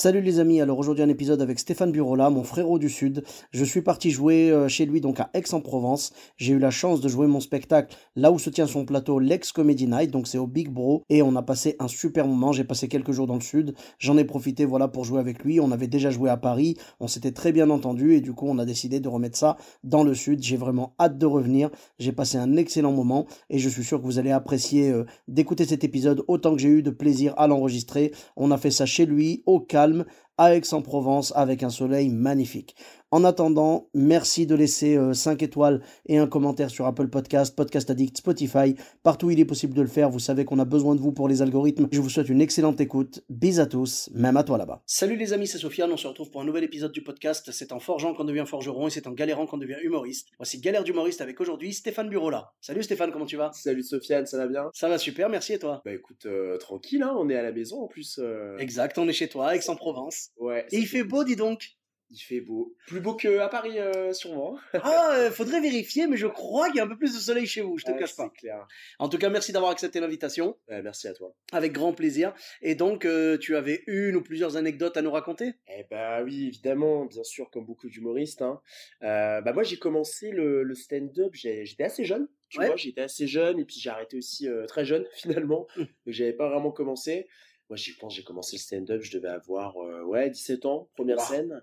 Salut les amis, alors aujourd'hui un épisode avec Stéphane Burola, mon frérot du Sud. Je suis parti jouer euh, chez lui donc à Aix-en-Provence. J'ai eu la chance de jouer mon spectacle là où se tient son plateau, l'Ex Comedy Night, donc c'est au Big Bro. Et on a passé un super moment, j'ai passé quelques jours dans le Sud. J'en ai profité voilà pour jouer avec lui. On avait déjà joué à Paris, on s'était très bien entendu et du coup on a décidé de remettre ça dans le Sud. J'ai vraiment hâte de revenir. J'ai passé un excellent moment et je suis sûr que vous allez apprécier euh, d'écouter cet épisode autant que j'ai eu de plaisir à l'enregistrer. On a fait ça chez lui, au calme Aix-en-Provence avec un soleil magnifique. En attendant, merci de laisser 5 euh, étoiles et un commentaire sur Apple Podcast, Podcast Addict, Spotify, partout où il est possible de le faire. Vous savez qu'on a besoin de vous pour les algorithmes. Je vous souhaite une excellente écoute. Bis à tous, même à toi là-bas. Salut les amis, c'est Sofiane. On se retrouve pour un nouvel épisode du podcast. C'est en forgeant qu'on devient forgeron et c'est en galérant qu'on devient humoriste. Voici Galère d'humoriste avec aujourd'hui Stéphane Burola. Salut Stéphane, comment tu vas? Salut Sofiane, ça va bien? Ça va super, merci et toi? Bah écoute, euh, tranquille, hein, on est à la maison en plus. Euh. Exact, on est chez toi, Aix-en-Provence. Ouais. Et il fait beau, dis donc il fait beau. Plus beau qu'à Paris, euh, sûrement. ah, euh, faudrait vérifier, mais je crois qu'il y a un peu plus de soleil chez vous, je te cache pas. clair. En tout cas, merci d'avoir accepté l'invitation. merci à toi. Avec grand plaisir. Et donc, euh, tu avais une ou plusieurs anecdotes à nous raconter? Eh bah oui, évidemment, bien sûr, comme beaucoup d'humoristes. Hein. bah moi, j'ai commencé le, stand-up, j'étais assez jeune. Tu vois, j'étais assez jeune et puis j'ai arrêté aussi très jeune finalement. Hum. Donc j'avais pas vraiment commencé. Moi, j'y pense, j'ai commencé le stand-up, je devais avoir ouais 17 ans, première scène.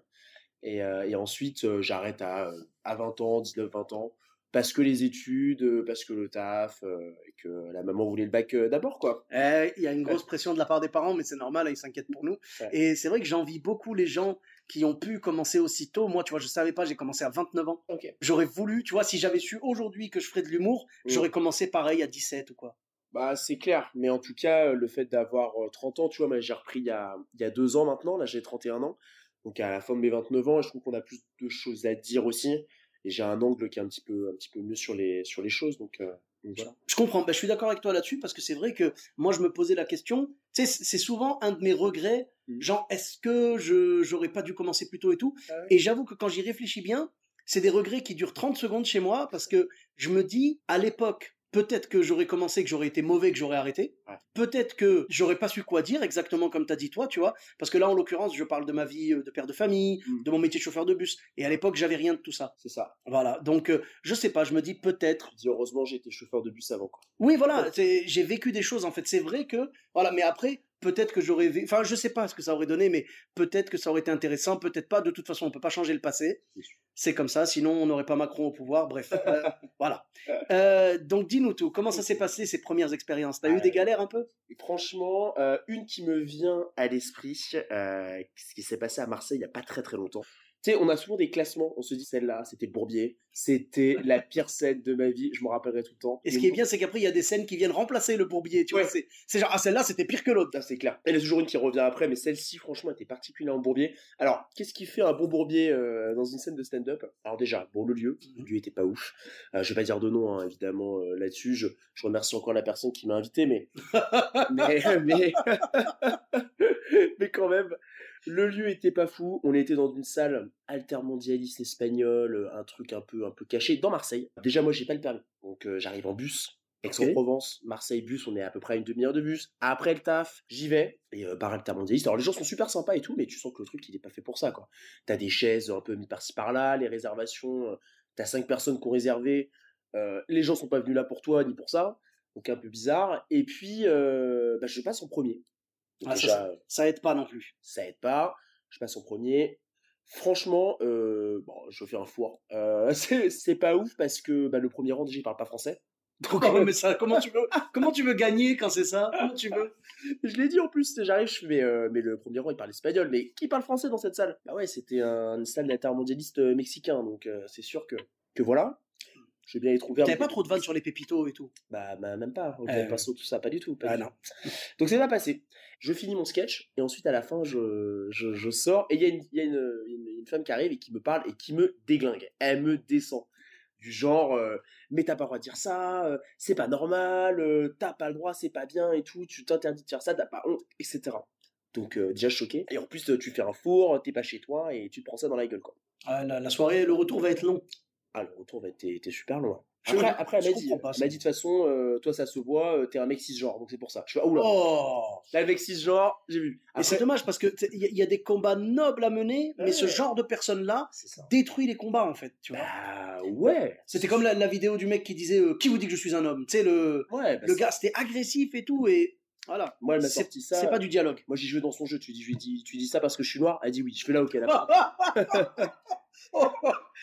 Euh, et, ensuite, euh, j'arrête à, euh, à 20 ans, 19, 20 ans parce que les études, parce que le taf, et que la maman voulait le bac d'abord, quoi. Eh, il y a une grosse pression de la part des parents, mais c'est normal, hein, ils s'inquiètent pour nous. Et c'est vrai que j'envie beaucoup les gens qui ont pu commencer aussitôt. Moi, tu vois, je savais pas, j'ai commencé à 29 ans. J'aurais voulu, tu vois, si j'avais su aujourd'hui que je ferais de l'humour, mmh. j'aurais commencé pareil à 17 ou quoi. Bah, c'est clair, mais en tout cas, le fait d'avoir 30 ans, tu vois, j'ai repris il y, a, il y a deux ans maintenant, là j'ai 31 ans, donc à la fin de mes 29 ans, je trouve qu'on a plus de choses à dire aussi. Et j'ai un angle qui est un petit peu, un petit peu mieux sur les, sur les choses. Donc, euh, voilà. Je comprends. Bah, je suis d'accord avec toi là-dessus parce que c'est vrai que moi, je me posais la question. Tu sais, c'est souvent un de mes regrets. Mmh. Genre, est-ce que je j'aurais pas dû commencer plus tôt et tout? Ah Et j'avoue que quand j'y réfléchis bien, c'est des regrets qui durent 30 secondes chez moi parce que je me dis, à l'époque, Peut-être que j'aurais commencé, que j'aurais été mauvais, que j'aurais arrêté. Peut-être que j'aurais pas su quoi dire, exactement comme tu as dit toi, tu vois. Parce que là, en l'occurrence, je parle de ma vie euh, de père de famille, mmh. de mon métier de chauffeur de bus. Et à l'époque, j'avais rien de tout ça. C'est ça. Voilà. Donc, euh, je sais pas, je me dis peut-être. Dis heureusement, été chauffeur de bus avant, quoi. Oui, voilà. J'ai vécu des choses, en fait. C'est vrai que, voilà. Mais après, peut-être que j'aurais enfin je sais pas ce que ça aurait donné mais peut-être que ça aurait été intéressant peut-être pas de toute façon on peut pas changer le passé c'est comme ça sinon on n'aurait pas Macron au pouvoir bref euh, voilà. Euh, donc dis-nous tout comment ça s'est passé ces premières expériences? T'as eu des galères un peu? Franchement euh, une qui me vient à l'esprit ce qui s'est passé à Marseille il y a pas très très longtemps tu sais, on a souvent des classements. On se dit, celle-là, c'était Bourbier. C'était la pire scène de ma vie. Je me rappellerai tout le temps. Et ce qui est bien, c'est qu'après, il y a des scènes qui viennent remplacer le Bourbier. Tu vois, c'est genre, ah, celle-là, c'était pire que l'autre. Ah, c'est clair. Il y a toujours une qui revient après, mais celle-ci, franchement, était particulièrement Bourbier. Alors, qu'est-ce qui fait un bon Bourbier euh, dans une scène de stand-up? Alors, déjà, bon, le lieu. Le lieu était pas ouf. Euh, je vais pas dire de nom, hein, évidemment, euh, là-dessus. Je, je, remercie encore la personne qui m'a invité, mais. mais. mais... mais quand même. Le lieu était pas fou. On était dans une salle altermondialiste espagnole, euh, un truc un peu un peu caché dans Marseille. Déjà moi j'ai pas le permis, donc euh, j'arrive en bus. Aix-en-Provence, Marseille bus, on est à peu près à une demi-heure de bus. Après le taf, j'y vais et euh, bar altermondialiste. Alors les gens sont super sympas et tout, mais tu sens que le truc il est pas fait pour ça quoi. T'as des chaises un peu mis par-ci par-là, les réservations, t'as cinq personnes qui ont réservé. les gens sont pas venus là pour toi ni pour ça, donc un peu bizarre. Et puis bah, je passe en premier. Ah, ça, aide pas non plus. Ça aide pas. Je passe en premier. Franchement, euh, bon, je fais un four. Euh, c'est pas ouf parce que bah, le premier rang, déjà, il parle pas français. Donc, ah mais ça, comment tu veux, comment tu veux gagner quand c'est ça? Comment tu veux? Je l'ai dit en plus, j'arrive, je fais, mais, euh, mais le premier rang, il parle espagnol. Mais qui parle français dans cette salle? Bah ouais, c'était un, une salle d'intermondialiste mexicain, donc c'est sûr que, que voilà. Je vais bien être ouvert. T'avais pas trop de vannes sur les pépitos et tout? Bah, bah, même pas. On Euh, pas tout ça, pas du tout. pas Ah du non. tout. Donc c'est pas passé. Je finis mon sketch et ensuite à la fin je, je, je sors et il y a, une, y a une, une, une femme qui arrive et qui me parle et qui me déglingue. Elle me descend. Du genre, euh, mais t'as pas le droit de dire ça, euh, c'est pas normal, euh, t'as pas le droit, c'est pas bien et tout, tu t'interdis de faire ça, t'as pas honte, etc. Donc euh, déjà choqué. Et en plus tu fais un four, t'es pas chez toi et tu te prends ça dans la gueule quoi. Ah, la, la soirée, le retour va être long. Ah le retour va être t'es t'es super loin. Je- Après, après elle m'a dit, elle de toute façon, euh, toi ça se voit, euh, t'es un mec cisgenre, donc c'est pour ça. Je ah oula. Oh Là, avec cisgenre, j'ai vu. Et c'est dommage parce que il y, a- y a des combats nobles à mener, mais ce genre de personnes-là c'est ça. détruit les combats en fait. Tu vois. Bah ouais. C'était comme la, la vidéo du mec qui disait euh, Qui vous dit que je suis un homme? Tu sais, le, Ouais, bah, le gars, c'était agressif et tout, et voilà. Moi, elle m'a sorti ça. C'est pas du dialogue. Moi, j'ai joué dans son jeu. Tu dis, je lui dis, tu dis ça parce que je suis noir. Elle dit oui. Je fais là, ok.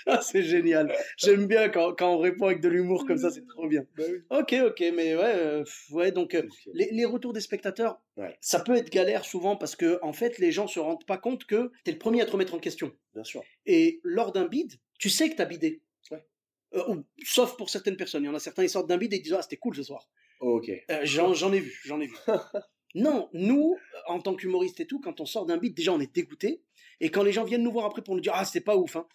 Ah, c'est génial. J'aime bien quand, quand on répond avec de l'humour comme ça, c'est trop bien. Bah oui. Ok, ok, mais ouais, euh, ouais donc euh, les, les retours des spectateurs, Ouais. ça peut être galère souvent parce que en fait les gens se rendent pas compte que t'es le premier à te remettre en question. Bien sûr. Et lors d'un bid, tu sais que t'as bidé. Ouais. Euh, ou- sauf pour certaines personnes. Il y en a certains, ils sortent d'un bid et ils disent Ah, c'était cool ce soir. Ok. Euh, j'en, j'en ai vu, j'en ai vu. non, nous, en tant qu'humoristes et tout, quand on sort d'un bid, déjà on est dégoûté. Et quand les gens viennent nous voir après pour nous dire Ah, c'était pas ouf, hein.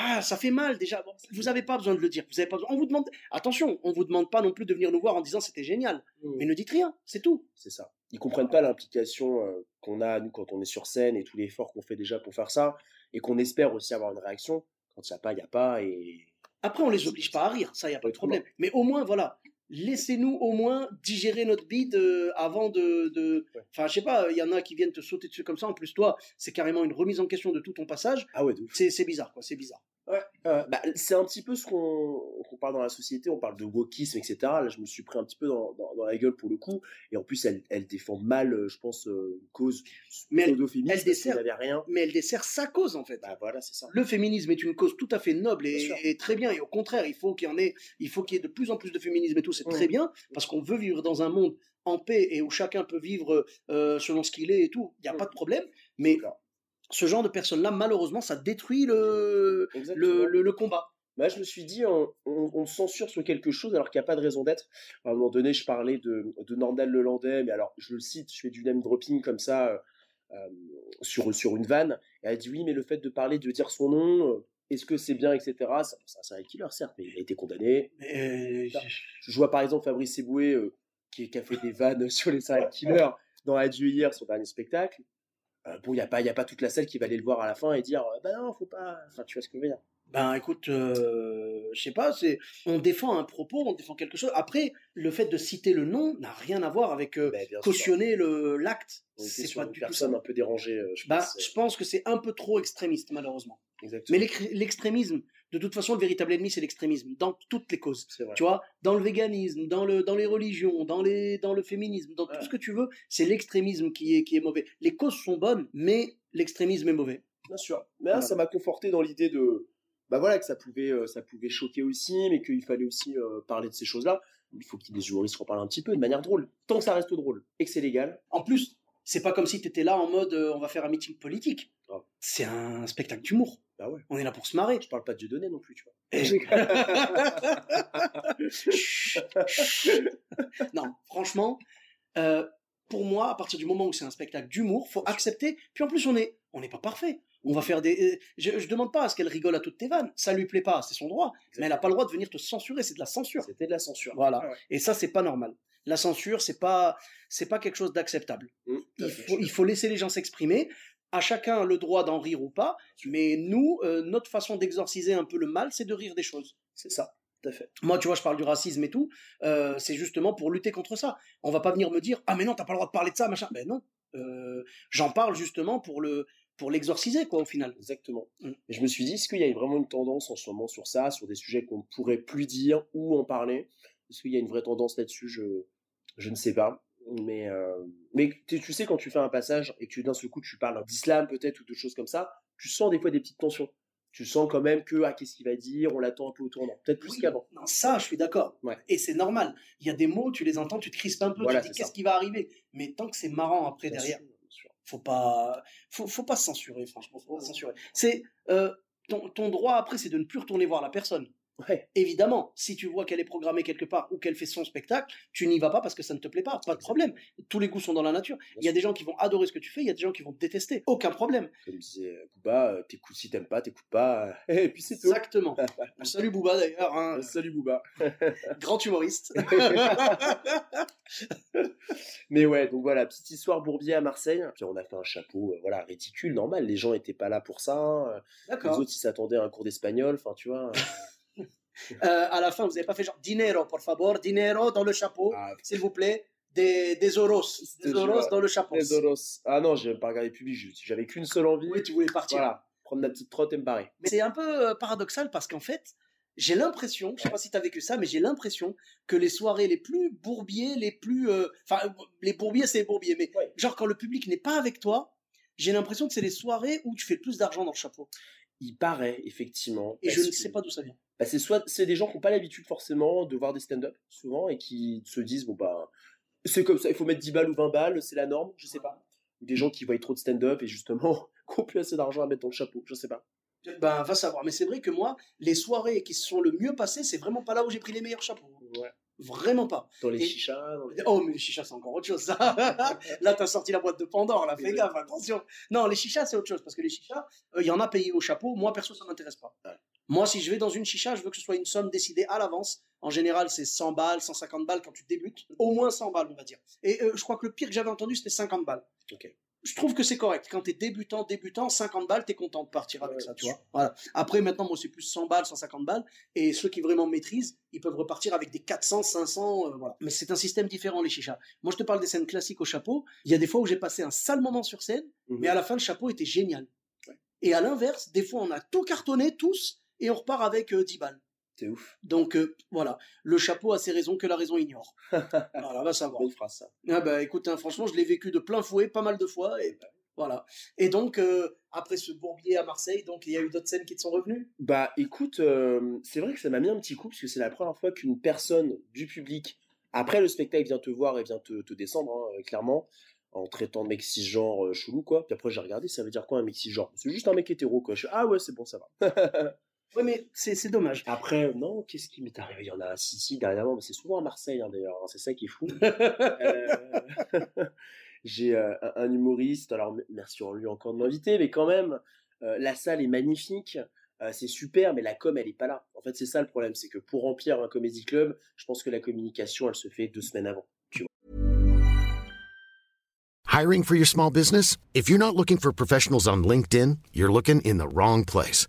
Ah, ça fait mal déjà. Vous n'avez pas besoin de le dire. Vous avez pas besoin. On vous demande. Attention, on vous demande pas non plus de venir nous voir en disant c'était génial. Mais ne dites rien, c'est tout. C'est ça. Ils comprennent pas l'implication euh, qu'on a, nous, quand on est sur scène et tout l'effort qu'on fait déjà pour faire ça. Et qu'on espère aussi avoir une réaction. Quand il n'y a pas, il n'y a pas. Et Après, on les oblige pas à rire, ça, y a pas de problème. Mais au moins, voilà, laissez-nous au moins digérer notre bide euh, avant de, de... Ouais. Enfin, je sais pas, il y en a qui viennent te sauter dessus comme ça. En plus, toi, c'est carrément une remise en question de tout ton passage. ah ouais, c'est bizarre, quoi, c'est bizarre. Ouais. Euh, bah, c'est un petit peu ce qu'on parle dans la société. On parle de wokisme, etc. Là, je me suis pris un petit peu dans, dans, dans la gueule pour le coup. Et en plus, elle, elle défend mal, euh, je pense, euh, une cause Mais elle- elle dessert- rien. Mais elle dessert sa cause, en fait. Bah voilà, c'est ça. Le féminisme est une cause tout à fait noble et, très bien. Et au contraire, il faut qu'il y en ait, il faut qu'il y ait de plus en plus de féminisme et tout. C'est Mm. très bien parce qu'on veut vivre dans un monde en paix et où chacun peut vivre euh, selon ce qu'il est et tout. Il n'y a Mm. pas de problème. Mais. Ce genre de personnes-là, malheureusement, ça détruit le, Exactement. le, le, le combat. Bah, je me suis dit, on, on, on censure sur quelque chose alors qu'il n'y a pas de raison d'être. À un moment donné, je parlais de, de Nordal Lelandais, mais alors je le cite, je fais du name dropping comme ça euh, euh, sur, sur une vanne. Et elle dit oui, mais le fait de parler, de dire son nom, euh, est-ce que c'est bien, etc. Ça, ça, c'est un killer, certes, mais il a été condamné. Mais, Je vois par exemple Fabrice Eboué euh, qui, qui a fait des vannes sur les serial killers dans Adieu hier, son dernier spectacle. Euh, bon, il n'y a, pas- y a pas toute la salle qui va aller le voir à la fin et dire euh, bah non, faut pas. Enfin, tu vois ce que je veux dire. Ben écoute, euh, je sais pas, c'est on défend un propos, on défend quelque chose. Après, le fait de citer le nom n'a rien à voir avec euh, sûr. cautionner le l'acte. C'est pas une du tout personne un peu dérangée, je Bah, pense. je pense que c'est un peu trop extrémiste malheureusement. Exactement. Mais l'ex- l'extrémisme, de toute façon, le véritable ennemi, c'est l'extrémisme dans toutes les causes. Tu vois, dans le véganisme, dans le dans les religions, dans les dans le féminisme, dans Ouais. tout ce que tu veux, c'est l'extrémisme qui est qui est mauvais. Les causes sont bonnes, mais l'extrémisme est mauvais. Bien sûr. Mais là, Voilà. ça m'a conforté dans l'idée de, bah voilà, que ça pouvait, euh, ça pouvait choquer aussi, mais qu'il fallait aussi euh, parler de ces choses-là. Il faut qu'il y ait des humoristes qui en parlent un petit peu de manière drôle. Tant que ça reste drôle et que c'est légal. En plus, c'est pas comme si tu étais là en mode euh, on va faire un meeting politique. Ah. C'est un spectacle d'humour. Bah ouais. On est là pour se marrer. Je parle pas de Dieu donné non plus, tu vois. Et- Chut, chut. non, franchement, euh, pour moi, à partir du moment où c'est un spectacle d'humour, faut accepter. Puis en plus, on est, on n'est pas parfait. On va faire des. euh, Je, je demande pas à ce qu'elle rigole à toutes tes vannes. Ça lui plaît pas, c'est son droit. Mais elle a pas le droit de venir te censurer. C'est de la censure. C'était de la censure. Voilà. Ah ouais. Et ça, c'est pas normal. La censure, c'est pas, c'est pas quelque chose d'acceptable. Mmh, à Il faut, il faut laisser les gens s'exprimer. À chacun le droit d'en rire ou pas. Mais nous, euh, notre façon d'exorciser un peu le mal, c'est de rire des choses. C'est ça. Tout à fait. Moi, tu vois, je parle du racisme et tout. euh, c'est justement pour lutter contre ça. On va pas venir me dire ah mais non, t'as pas le droit de parler de ça, machin. Ben non. Euh, J'en parle justement pour le pour l'exorciser quoi au final. Exactement. Mm. Et je me suis dit, est-ce qu'il y a vraiment une tendance en ce moment sur ça, sur des sujets qu'on ne pourrait plus dire ou en parler? Est-ce qu'il y a une vraie tendance là-dessus? Je, je ne sais pas. Mais, euh, mais tu, sais, quand tu fais un passage et que tu- d'un seul coup tu parles d'islam peut-être ou de choses comme ça, tu sens des fois des petites tensions. Tu sens quand même que, ah, qu'est-ce qu'il va dire? On l'attend un peu au tournant. Peut-être plus Oui, qu'avant. Non, ça, je suis d'accord. Ouais. Et c'est normal. Il y a des mots, tu les entends, tu te crispes un peu, Voilà, tu te dis qu'est-ce qui va arriver? Mais tant que c'est marrant après Bien derrière, sûr, faut pas, faut, faut pas censurer, franchement, faut pas censurer. C'est euh, ton, ton droit après, c'est de ne plus retourner voir la personne. Ouais. Évidemment, si tu vois qu'elle est programmée quelque part ou qu'elle fait son spectacle, tu n'y vas pas parce que ça ne te plaît pas. Pas de problème. Tous les goûts sont dans la nature. Il y a des gens qui vont adorer ce que tu fais, il y a des gens qui vont te détester. Aucun problème. Comme disait euh, Booba, euh, t'écoutes si t'aimes pas, t'écoutes pas. euh, Et puis c'est tout. Exactement. Salut Booba d'ailleurs, hein, Salut Booba. grand humoriste. Mais ouais, donc voilà, petite histoire Bourbier à Marseille. Puis on a fait un chapeau, euh, voilà, réticule, normal. Les gens étaient pas là pour ça. hein. Les autres, ils s'attendaient à un cours d'espagnol. Enfin, tu vois. Euh, à la fin, vous n'avez pas fait genre dinero, por favor, dinero dans le chapeau, Ah, s'il vous plaît. Des, des oros, des oros dans le chapeau. les Olos. Ah non, j'ai pas regardé public. J'avais qu'une seule envie. Oui, tu voulais partir. Voilà, prendre ma petite trotte et me barrer. Mais c'est un peu euh, paradoxal parce qu'en fait, j'ai l'impression, je sais pas si tu as vécu ça, mais j'ai l'impression que les soirées les plus bourbiers, les plus. euh, Enfin, euh, les bourbiers, c'est les bourbiers, mais Ouais. genre quand le public n'est pas avec toi, j'ai l'impression que c'est les soirées où tu fais le plus d'argent dans le chapeau. Il paraît, effectivement. Et je ne sais pas d'où ça vient. Bah, c'est soit c'est des gens qui n'ont pas l'habitude forcément de voir des stand-up souvent et qui se disent bon bah c'est comme ça il faut mettre 10 balles ou 20 balles c'est la norme je sais pas ou des gens qui voient trop de stand-up et justement qui ont plus assez d'argent à mettre dans le chapeau je sais pas Ben, va savoir. Mais c'est vrai que moi, les soirées qui se sont le mieux passées, c'est vraiment pas là où j'ai pris les meilleurs chapeaux. Vraiment pas. dans les Et- chichas dans les- Oh, mais les chichas, c'est encore autre chose. ça. là, t'as sorti la boîte de Pandore, là, fais gaffe, attention. Non, les chichas, c'est autre chose, parce que les chichas, euh, il y en a payé au chapeau. Moi, perso, ça m'intéresse pas. Ouais. Moi, si je vais dans une chicha, je veux que ce soit une somme décidée à l'avance. En général, c'est 100 balles, 150 balles quand tu débutes. Au moins 100 balles, on va dire. Et euh, je crois que le pire que j'avais entendu, c'était 50 balles. Ok. Je trouve que c'est correct. Quand t'es débutant, débutant, 50 balles, t'es content de partir avec Ouais, ça, tu vois. Voilà. Après, maintenant, moi, c'est plus 100 balles, 150 balles. Et ceux qui vraiment maîtrisent, ils peuvent repartir avec des 400, 500, euh, voilà. Mais c'est un système différent, les chichas. Moi, je te parle des scènes classiques au chapeau. Il y a des fois où j'ai passé un sale moment sur scène, Mhm. mais à la fin, le chapeau était génial. Et à l'inverse, des fois, on a tout cartonné, tous, et on repart avec euh, 10 balles. C'est ouf Donc, euh, voilà. Le chapeau a ses raisons que la raison ignore. voilà, va savoir. bonne phrase ça Ah bah écoute, hein, franchement, je l'ai vécu de plein fouet, pas mal de fois, et bah, voilà. Et donc, euh, après ce bourbier à Marseille, donc il y a eu d'autres scènes qui te sont revenues? Bah écoute euh, c'est vrai que ça m'a mis un petit coup parce que c'est la première fois qu'une personne du public après le spectacle vient te voir et vient te, te descendre hein, clairement en traitant de mec cisgenre euh, chelou quoi puis après j'ai regardé ça veut dire quoi un mec cisgenre? C'est juste un mec hétéro quoi je fais, ah ouais c'est bon ça va Oui, mais c'est c'est dommage. Après, non, qu'est-ce qui m'est arrivé? Il y en a un si, dernièrement, mais c'est souvent à Marseille hein, d'ailleurs, hein, c'est ça qui est fou. Euh, J'ai euh, un, humoriste, alors merci en lui encore de m'inviter, mais quand même, euh, la salle est magnifique, euh, c'est super, mais la com, elle est pas là. En fait, c'est ça le problème, c'est que pour remplir un comédie club, je pense que la communication, elle se fait deux semaines avant. Hiring for your small business? If you're not looking for professionals on LinkedIn, you're looking in the wrong place.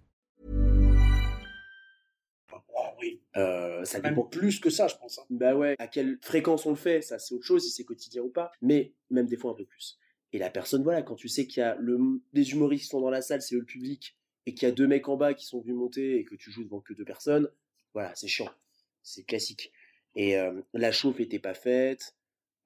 Euh, ça même dépend plus que ça, je pense. hein. Bah ouais, à quelle fréquence on le fait, ça c'est autre chose, si c'est quotidien ou pas, mais même des fois un peu plus. Et la personne, voilà, quand tu sais qu'il y a le, des humoristes qui sont dans la salle, c'est le public, et qu'il y a deux mecs en bas qui sont venus monter et que tu joues devant que deux personnes, voilà, c'est chiant. C'est classique. Et euh, la chauffe était pas faite,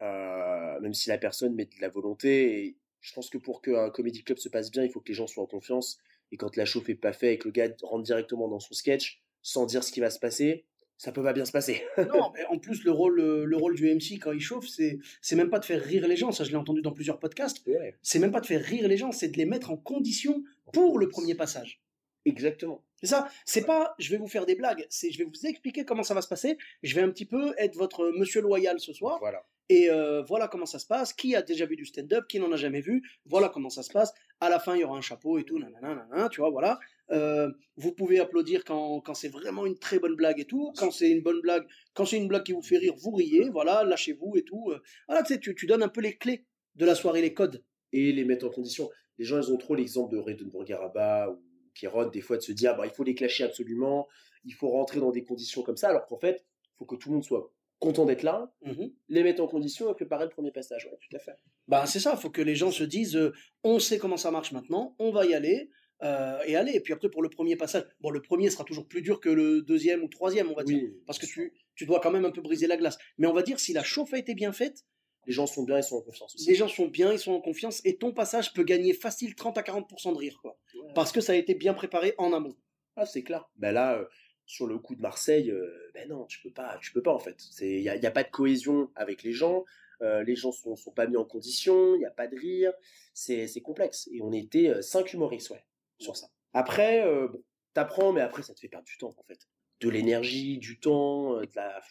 euh, même si la personne met de la volonté, et je pense que pour qu'un comédie club se passe bien, il faut que les gens soient en confiance, et quand la chauffe est pas faite et que le gars rentre directement dans son sketch, sans dire ce qui va se passer, ça peut pas bien se passer. non, mais en plus, le rôle, euh, le rôle du MC quand il chauffe, c'est c'est même pas de faire rire les gens. Ça, je l'ai entendu dans plusieurs podcasts. Ouais. C'est même pas de faire rire les gens, c'est de les mettre en condition pour le premier passage. Exactement. C'est ça. C'est pas, je vais vous faire des blagues. C'est, je vais vous expliquer comment ça va se passer. Je vais un petit peu être votre monsieur loyal ce soir. Voilà. Et euh, voilà comment ça se passe. Qui a déjà vu du stand-up? Qui n'en a jamais vu? Voilà comment ça se passe. À la fin, il y aura un chapeau et tout. Nanana, nanana, tu vois, voilà. Euh, vous pouvez applaudir quand, quand c'est vraiment une très bonne blague et tout. Quand c'est une bonne blague, quand c'est une blague qui vous fait rire, vous riez. Voilà, lâchez-vous et tout. Euh, Voilà, tu sais, tu, tu donnes un peu les clés de la soirée, les codes. Et les mettre en condition. Les gens, ils ont trop l'exemple de Redenburg Araba ou Kéron, des fois, de se dire, bah, il faut les clasher absolument, il faut rentrer dans des conditions comme ça, alors qu'en fait, il faut que tout le monde soit content d'être là, Mhm. les mettre en condition et préparer le premier passage. Ouais, tout à fait. Bah, c'est ça, il faut que les gens se disent euh, on sait comment ça marche maintenant, on va y aller, euh, et aller. Et puis après, pour le premier passage, bon, le premier sera toujours plus dur que le deuxième ou troisième, on va dire, parce que tu, tu dois quand même un peu briser la glace. Mais on va dire, si la chauffe a été bien faite, Les gens sont bien, ils sont en confiance aussi. Les gens sont bien, ils sont en confiance, et ton passage peut gagner facile 30 à 40% de rire, quoi. Parce que ça a été bien préparé en amont. Ah, c'est clair. Ben là, euh, sur le coup de Marseille, euh, ben non, tu peux pas, tu peux pas en fait. Il n'y a, y a pas de cohésion avec les gens. euh, les gens sont, sont pas mis en condition, il n'y a pas de rire, c'est c'est complexe. Et on était euh, cinq humoristes, ouais, sur ça. Après, euh, bon, t'apprends, mais après ça te fait perdre du temps en fait, de l'énergie, du temps, euh, de la,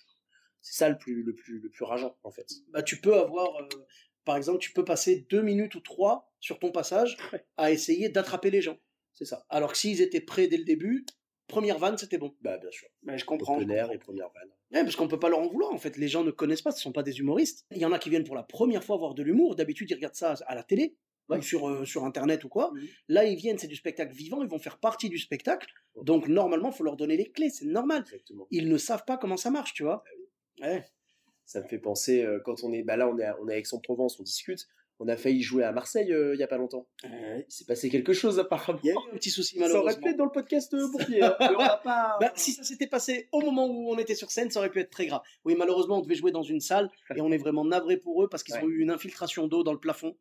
c'est ça le plus le plus le plus rageant en fait. Bah, tu peux avoir, euh, par exemple, tu peux passer deux minutes ou trois sur ton passage à essayer d'attraper les gens. C'est ça. Alors que s'ils étaient prêts dès le début, première vanne, c'était bon. Bah bien sûr. Mais je comprends. Open air et première vanne. Ouais, parce qu'on peut pas leur en vouloir. En fait, les gens ne connaissent pas, ce sont pas des humoristes. Il y en a qui viennent pour la première fois voir de l'humour. D'habitude, ils regardent ça à la télé. Ouais. ou sur, euh, sur internet ou quoi. Mhm. Là, ils viennent, c'est du spectacle vivant, ils vont faire partie du spectacle. Donc, normalement, faut leur donner les clés, c'est normal. Exactement. Ils ne savent pas comment ça marche, tu vois. Ouais. Ça me fait penser euh, quand on est, bah là on est à, on est à Aix-en-Provence, on discute. On a failli jouer à Marseille euh, il y a pas longtemps. Il s'est passé quelque chose apparemment. Il y a eu un petit souci, Ça aurait malheureusement. pu être dans le podcast euh, Bourbier. hein, mais on va pas. Bah, si ça s'était passé au moment où on était sur scène, ça aurait pu être très grave. Oui, malheureusement, on devait jouer dans une salle et on est vraiment navré pour eux parce qu'ils ont eu une infiltration d'eau dans le plafond.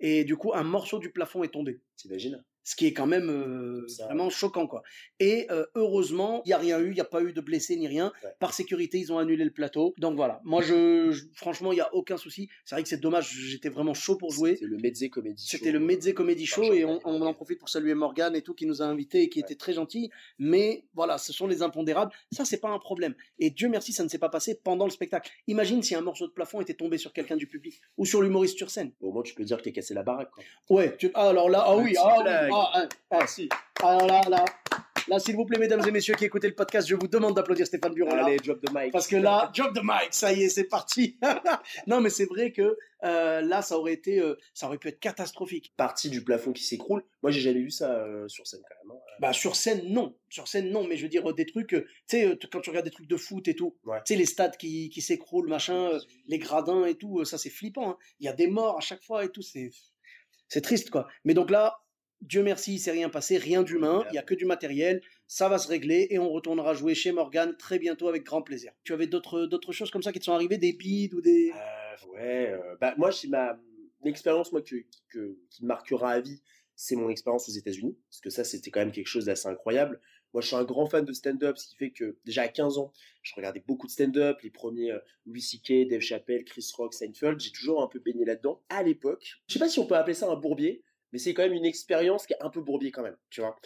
Et du coup, un morceau du plafond est tombé. T'imagines? Ce qui est quand même euh, Ça. vraiment choquant, quoi. Et euh, heureusement, il n'y a rien eu, il n'y a pas eu de blessés ni rien. Ouais. Par sécurité, ils ont annulé le plateau. Donc voilà, moi, je, je- franchement, il n'y a aucun souci. C'est vrai que c'est dommage, j'étais vraiment chaud pour jouer. C'était le Mezzé Comedy Show. C'était le Mezzé Comedy Show et on, en profite pour saluer Morgane et tout qui nous a invités et qui était très gentil. Mais voilà, ce sont les impondérables. Ça, c'est pas un problème. Et Dieu merci, ça ne s'est pas passé pendant le spectacle. Imagine si un morceau de plafond était tombé sur quelqu'un du public ou sur l'humoriste sur scène. Au moins tu peux dire que t'es cassé la baraque. Quoi. Ouais, tu... ah, alors là, ah oui, ah, oui, blague. Ah, ah, ah, si. Alors là, là, là, s'il vous plaît, mesdames et messieurs qui écoutez le podcast, je vous demande d'applaudir Stéphane Bureau. Allez, drop the mic. Parce que là, drop the mic, ça y est, c'est parti. non, mais c'est vrai que euh, là, ça aurait été, euh, ça aurait pu être catastrophique. partie du plafond qui s'écroule. Moi j'ai jamais vu ça euh, sur scène quand même. hein. Bah sur scène non, sur scène non, mais je veux dire des trucs, tu sais quand tu regardes des trucs de foot et tout, Ouais. tu sais les stades qui, qui s'écroulent machin, les gradins et tout, ça c'est flippant. hein. Il y a des morts à chaque fois et tout, c'est c'est triste quoi. Mais donc là, Dieu merci, il s'est rien passé, rien d'humain, il y a que du matériel, ça va se régler et on retournera jouer chez Morgan très bientôt avec grand plaisir. Tu avais d'autres choses comme ça qui te sont arrivées, des bides ou des Euh, ouais, euh, bah moi c'est ma l'expérience moi que, que qui me marquera à vie, c'est mon expérience aux États-Unis parce que ça c'était quand même quelque chose d'assez incroyable. Moi je suis un grand fan de stand-up, ce qui fait que déjà à 15 ans, je regardais beaucoup de stand-up, les premiers euh, Louis C.K., Dave Chappelle, Chris Rock, Seinfeld, j'ai toujours un peu baigné là-dedans. À l'époque, je sais pas si on peut appeler ça un bourbier, mais c'est quand même une expérience qui est un peu bourbier quand même, tu vois.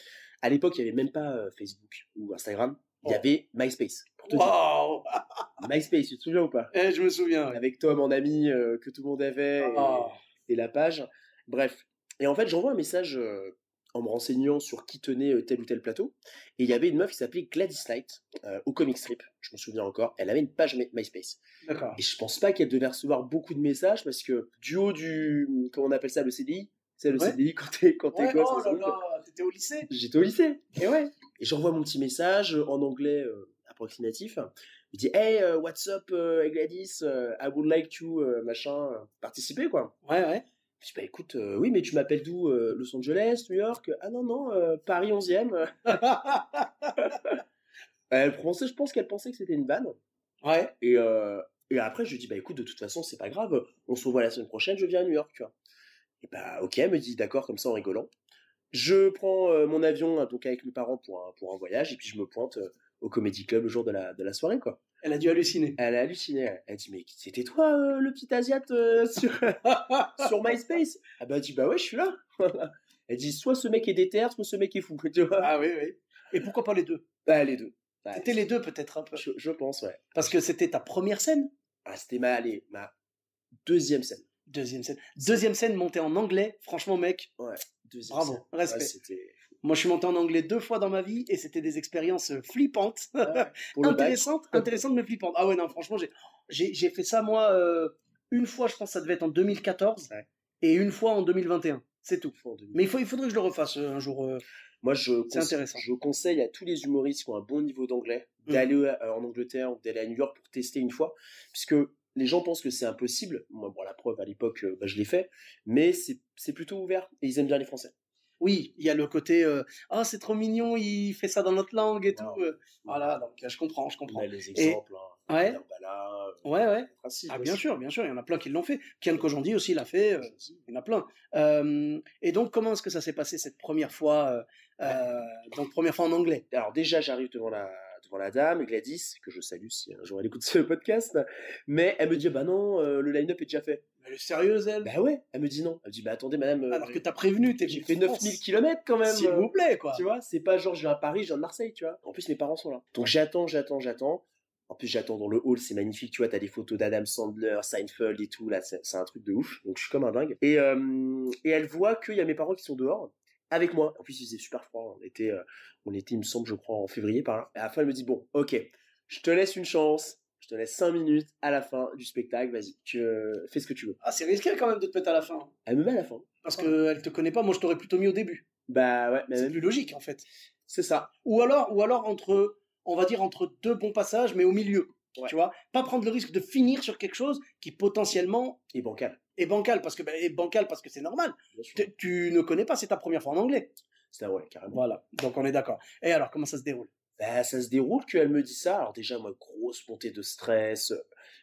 À l'époque, il y avait même pas euh, Facebook ou Instagram, il y Oh. avait MySpace. Pour te dire. Waouh MySpace, tu te souviens ou pas? Eh, Je me souviens. ouais. avec Tom en ami euh, que tout le monde avait et, Ah. et la page. Bref. Et en fait, j'envoie un message euh, en me renseignant sur qui tenait tel ou tel plateau. Et il y avait une meuf qui s'appelait Gladys Knight au comic strip. Je me souviens encore. Elle avait une page My- MySpace. D'accord. Et je pense pas qu'elle devait recevoir beaucoup de messages parce que du haut du comment on appelle ça le CDI, c'est le Ouais. CDI quand t'es quand t'es Ouais, gosse. oh là là, t'étais au lycée J'étais au lycée. Et ouais. Et j'envoie mon petit message en anglais euh, approximatif. Il dit Hey, euh, what's up, euh, Gladys? Euh, I would like to euh, machin euh, participer quoi. Ouais, ouais. Je dis bah écoute, euh, oui, mais tu m'appelles d'où euh, Los Angeles, New York? Ah non non, euh, Paris 11e. elle pensait, je pense qu'elle pensait que c'était une vanne. ouais. Et euh, et après je lui dis bah écoute, de toute façon c'est pas grave, on se revoit la semaine prochaine, je viens à New York, tu vois. Et bah ok, elle me dit d'accord comme ça en rigolant. Je prends euh, mon avion hein, donc avec mes parents pour un, pour un voyage et puis je me pointe euh, au Comedy Club le jour de la, de la soirée quoi. Elle a dû halluciner. Elle a halluciné. Elle a dit mais c'était toi euh, le petit asiate sur sur MySpace? Ah bah elle dit bah ouais je suis là. elle dit soit ce mec est déter, soit ce mec est fou. Tu vois Ah oui, oui. Et pourquoi pas les deux? Bah les deux. Bah, C'était les deux peut-être un peu. je, je pense ouais. Parce que c'était ta première scène? Ah, c'était ma allez, ma deuxième scène. Deuxième scène. Deuxième scène montée en anglais. Franchement, mec, Ouais, deuxième Bravo, scène. respect. Ouais, moi je suis monté en anglais deux fois dans ma vie et c'était des expériences euh, flippantes. intéressantes, intéressantes mais flippantes. Ah ouais, non, franchement, j'ai, fait ça moi euh, une fois, je pense que ça devait être en 2014 Ouais. et une fois en 2021. C'est tout. En 2000. Mais il, faut, il faudrait que je le refasse euh, un jour. euh. Moi, je, C'est conse- intéressant. je conseille à tous les humoristes qui ont un bon niveau d'anglais Mhm. d'aller en Angleterre ou d'aller à New York pour tester une fois, puisque les gens pensent que c'est impossible. Moi, bon, la preuve, à l'époque, euh, bah, je l'ai fait, mais c'est plutôt ouvert et ils aiment bien les Français. Oui, il y a le côté euh, ah c'est trop mignon, il fait ça dans notre langue et tout. Wow. euh. Voilà, donc je comprends, je On comprends. a les exemples. hein. Ouais. Ouais, ouais. Ah, bien sûr, bien sûr, il y en a plein qui l'ont fait. Kian Kojandi aussi l'a fait, euh, il y en a plein. Euh, et donc, comment est-ce que ça s'est passé cette première fois, donc première fois en anglais? Alors déjà, j'arrive devant la la dame, Gladys, que je salue si un jour elle écoute ce podcast, mais elle me dit bah non, euh, le line-up est déjà fait. Elle est sérieuse, elle? Bah ouais, elle me dit non. Elle me dit bah attendez madame, euh, Alors que t'as prévenu, t'es j'ai fait de France. 9000 km quand même. S'il vous plaît, quoi. Tu vois, c'est pas genre je viens à Paris, je viens de Marseille, tu vois. En plus mes parents sont là. Donc j'attends, j'attends, j'attends. En plus j'attends dans le hall, c'est magnifique, tu vois, t'as des photos d'Adam Sandler, Seinfeld et tout, là c'est c'est un truc de ouf. Donc je suis comme un dingue. Et, euh, et elle voit qu'il y a mes parents qui sont dehors avec moi. En plus il faisait super froid, on était, euh, on était, il me semble, je crois, en février par là. Et à la fin elle me dit bon, ok, je te laisse une chance. Je te laisse 5 minutes à la fin du spectacle, vas-y, tu euh, fais ce que tu veux. Ah, c'est risqué quand même de te mettre à la fin. Elle me met à la fin. Parce qu'elle te connaît pas, moi je t'aurais plutôt mis au début. Bah ouais, mais C'est plus logique en fait. c'est ça. Ou alors, ou alors entre, on va dire entre deux bons passages, mais au milieu. Ouais. Tu vois, pas prendre le risque de finir sur quelque chose qui potentiellement Et bancal. Est bancal parce que ben, est bancal parce que c'est normal. Tu, tu ne connais pas, c'est ta première fois en anglais. C'est ouais, carrément. Voilà. Donc on est d'accord. Et alors, comment ça se déroule? Bah, ça se déroule qu'elle me dit ça. Alors déjà, moi, grosse montée de stress.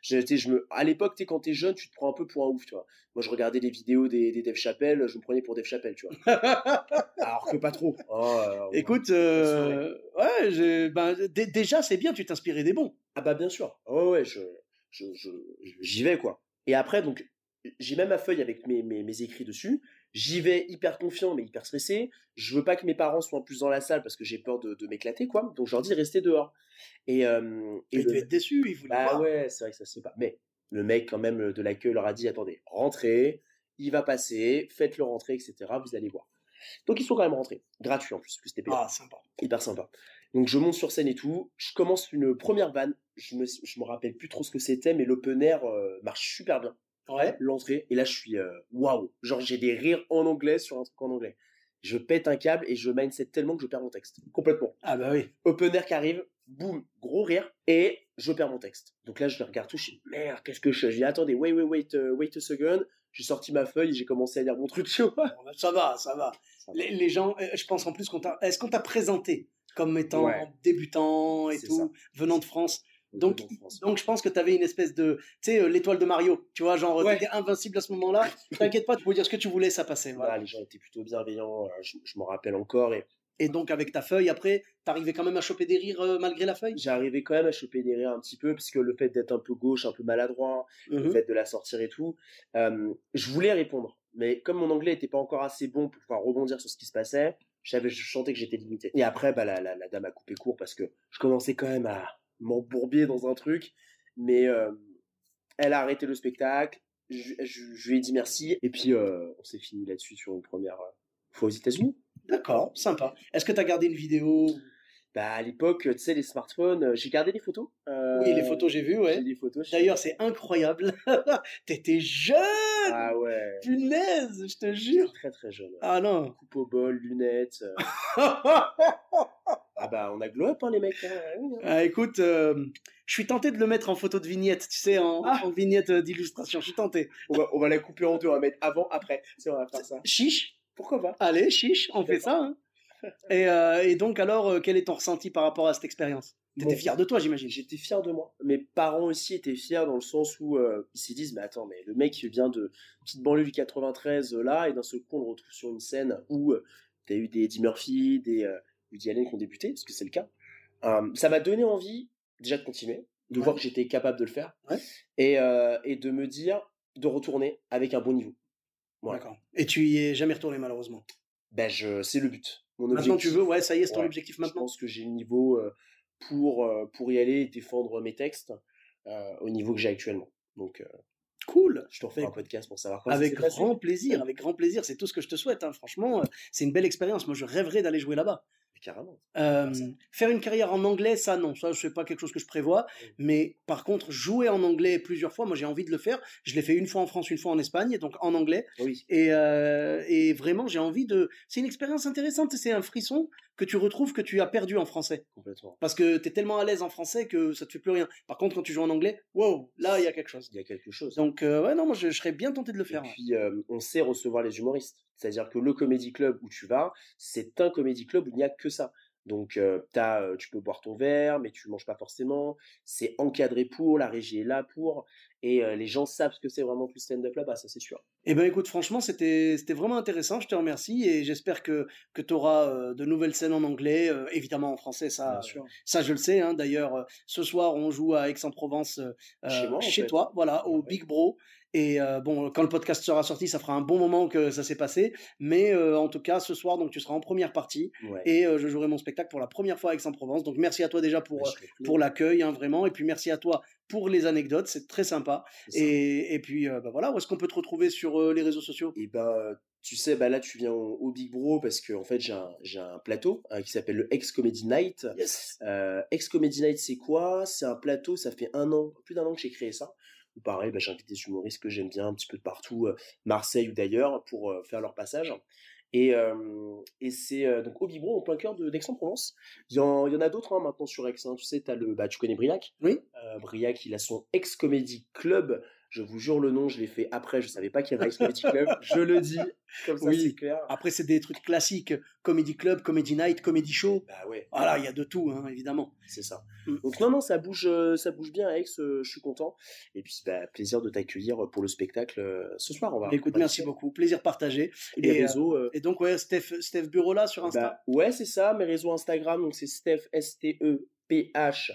Je, je me, à l'époque, tu sais, quand t'es jeune, tu te prends un peu pour un ouf, tu vois. Moi, je regardais les vidéos des, des Dave Chappelle, je me prenais pour Dave Chappelle, tu vois. Alors que pas trop. Oh, euh, Écoute, euh, ouais, ben, dé- déjà c'est bien, tu t'inspirais des bons. Ah bah bien sûr. Oh ouais, je, je, je, je- j'y vais quoi. Et après donc j'ai même ma feuille avec mes, mes, mes écrits dessus. J'y vais hyper confiant mais hyper stressé. Je veux pas que mes parents soient en plus dans la salle parce que j'ai peur de, de m'éclater quoi. Donc je leur dis restez dehors. Et, euh, et le- être déçu, il voulait bah voir. ouais, c'est vrai que ça se fait pas. Mais le mec quand même de l'accueil leur a dit attendez, rentrez, il va passer, faites-le rentrer, etc. Vous allez voir. Donc ils sont quand même rentrés, gratuit en plus, c'était payant Ah, sympa. hyper sympa. Donc je monte sur scène et tout, je commence une première vanne, je me, je me rappelle plus trop ce que c'était, mais l'open air euh, marche super bien. Ouais. L'entrée, et là je suis euh, waouh, genre j'ai des rires en anglais sur un truc en anglais. Je pète un câble et je mindset tellement que je perds mon texte, complètement. Ah bah oui. Open air qui arrive, boum, gros rire, et je perds mon texte. Donc là je les regarde tout, je dis merde, qu'est-ce que je fais? Je dis attendez, wait, wait, wait, euh, wait a second. J'ai sorti ma feuille et j'ai commencé à lire mon truc, tu vois. Bah, Ça va, ça va. Les, les gens, euh, je pense en plus qu'on t'a, est-ce qu'on t'a présenté comme étant Ouais. débutant et tout, ça. venant de France? Donc, donc je pense que tu avais une espèce de, tu sais, euh, l'étoile de Mario, tu vois, genre Ouais. t'étais invincible à ce moment-là. T'inquiète pas, tu pouvais dire ce que tu voulais, ça passait. voilà. Voilà, les gens étaient plutôt bienveillants, euh, je, je m'en rappelle encore, et Et donc avec ta feuille, après, t'arrivais quand même à choper des rires euh, malgré la feuille? arrivé quand même à choper des rires un petit peu, parce que le fait d'être un peu gauche, un peu maladroit, le Mhm. fait de la sortir et tout, euh, je voulais répondre. Mais comme mon anglais était pas encore assez bon pour pouvoir rebondir sur ce qui se passait, je savais, je sentais que j'étais limité. Et après, bah, la, la, la dame a coupé court parce que je commençais quand même à m'embourbier dans un truc, mais euh, elle a arrêté le spectacle, je, je- je lui ai dit merci, et puis euh, on s'est fini là-dessus sur une première euh, fois aux États-Unis. D'accord, sympa. Est-ce que t'as gardé une vidéo Bah, à l'époque, tu sais, les smartphones, j'ai gardé des photos. Euh, Oui, les photos, j'ai vu, ouais. des photos. D'ailleurs, c'est incroyable. T'étais jeune, Ah ouais. punaise, je te jure. Très très jeune. Ah non. Coupe au bol, lunettes. euh. Ah bah, on a glow up, hein, les mecs. hein, oui, hein. Ah, écoute, euh, je suis tenté de le mettre en photo de vignette, tu sais, en, Ah. en vignette euh, d'illustration. Je suis tenté. On, va, on va la couper en deux, on va mettre avant, après. C'est on va faire ça. Chiche. Pourquoi pas Allez, chiche, on fait ça. Et, euh, et donc, alors, quel est ton ressenti par rapport à cette expérience? T'étais Bon. fier de toi, j'imagine. J'étais fier de moi. Mes parents aussi étaient fiers dans le sens où euh, ils se disent mais attends mais le mec vient de petite banlieue du 93 euh, là et d'un seul coup on le retrouve sur une scène où t'as eu des Eddie Murphy, des Woody Allen qui ont débuté parce que c'est le cas. Euh, ça m'a donné envie déjà de continuer, de Ouais. voir que j'étais capable de le faire Ouais. et euh, et de me dire de retourner avec un bon niveau. Voilà. D'accord. Et tu y es jamais retourné, malheureusement? Ben je c'est le but. Mon Maintenant, objectif. tu veux, ouais, ça y est, c'est ton Ouais. objectif Je maintenant. pense que j'ai le niveau euh, pour, pour y aller et défendre mes textes euh, au niveau que j'ai actuellement. Donc, Cool. je te refais un podcast pour savoir comment Avec grand plaisir, avec grand plaisir. C'est tout ce que je te souhaite. hein. Franchement, c'est une belle expérience. Moi, je rêverais d'aller jouer là-bas. Carrément. Euh, faire une carrière en anglais, ça non, ça c'est pas quelque chose que je prévois. Mais par contre, jouer en anglais plusieurs fois, moi j'ai envie de le faire. Je l'ai fait une fois en France, une fois en Espagne, donc en anglais. Oui. Et, euh, et vraiment, j'ai envie de. C'est une expérience intéressante. C'est un frisson que tu retrouves que tu as perdu en français, Complètement. parce que tu es tellement à l'aise en français que ça te fait plus rien. Par contre, quand tu joues en anglais, wow, là il y a quelque chose. Il y a quelque chose. Donc euh, ouais, non, moi je, je serais bien tenté de le et faire. ouais. puis, euh, on sait recevoir les humoristes. C'est-à-dire que le comédie club où tu vas, c'est un comédie club où il n'y a que ça. Donc, as, tu peux boire ton verre, mais tu manges pas forcément. C'est encadré pour, la régie est là pour, et les gens savent ce que c'est vraiment plus stand-up là-bas, ça c'est sûr. Eh ben écoute, franchement, c'était c'était vraiment intéressant. Je te remercie et j'espère que que tu auras de nouvelles scènes en anglais, évidemment en français, ça ça je le sais. Hein. D'ailleurs, ce soir on joue à Aix-en-Provence chez, toi, voilà, au Big Bro. Et euh, bon, quand le podcast sera sorti, ça fera un bon moment que ça s'est passé. Mais euh, en tout cas, ce soir, donc tu seras en première partie et euh, je jouerai mon spectacle pour la première fois avec Aix-en-Provence. Donc merci à toi déjà pour bah, pour l'accueil, hein, vraiment. Et puis merci à toi pour les anecdotes, c'est très sympa. Et, et, puis bah voilà, où est-ce qu'on peut te retrouver sur les réseaux sociaux? Et ben tu sais, bah là, tu viens au, Big Bro parce que en fait, j'ai un, j'ai un plateau hein, qui s'appelle le Ex Comedy Night. Yes. Ex Comedy Night, c'est quoi? C'est un plateau. Ça fait un an, plus d'un an que j'ai créé ça pareil, bah, j'invite des humoristes que j'aime bien un petit peu de partout, euh, Marseille ou d'ailleurs, pour euh, faire leur passage. Et, et c'est donc au Bibron, en plein cœur d'Aix-en-Provence. Il, y en, a d'autres hein, maintenant sur Aix. Hein. Tu sais, as le, bah, tu connais Briac Oui. Briac, il a son ex-comédie club je vous jure le nom, je l'ai fait après, je savais pas qu'il y avait un Comedy Club. je le dis, comme ça c'est clair. Après c'est des trucs classiques, Comedy Club, Comedy Night, Comedy Show. Bah ouais. Voilà, il y a de tout, hein, évidemment. C'est ça. Mm. Donc non, non, ça bouge, euh, ça bouge bien, Alex. Euh, je suis content. Et puis bah, plaisir de t'accueillir pour le spectacle euh, ce soir. On va. Écoute, merci beaucoup, plaisir partagé. Et, les réseaux. et donc ouais, Steph, Steph Bureau là sur Insta? Bah, ouais, c'est ça. Mes réseaux Instagram, donc c'est Steph S T E P H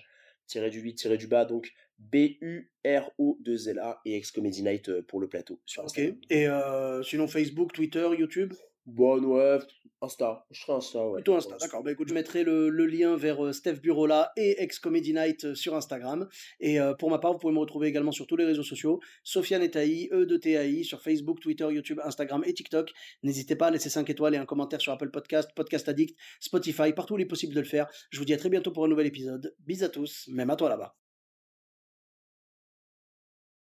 tiré du 8 tiré du bas donc B-U-R-O-2-L-A et Ex-Comedy Night euh, pour le plateau. Sur ok. Et euh, sinon Facebook, Twitter, YouTube? Bon, ouais, Insta. Je serai Insta, ouais. Plutôt Insta, d'accord. Bah écoute, je mettrai le, lien vers euh, Steph Burola et Ex-Comedy Night sur Instagram. Et pour ma part, vous pouvez me retrouver également sur tous les réseaux sociaux. Sofiane Etaï, E de TAI, sur Facebook, Twitter, YouTube, Instagram et TikTok. N'hésitez pas à laisser 5 étoiles et un commentaire sur Apple Podcast, Podcast Addict, Spotify, partout où il est possible de le faire. Je vous dis à très bientôt pour un nouvel épisode. Bis à tous, même à toi là-bas.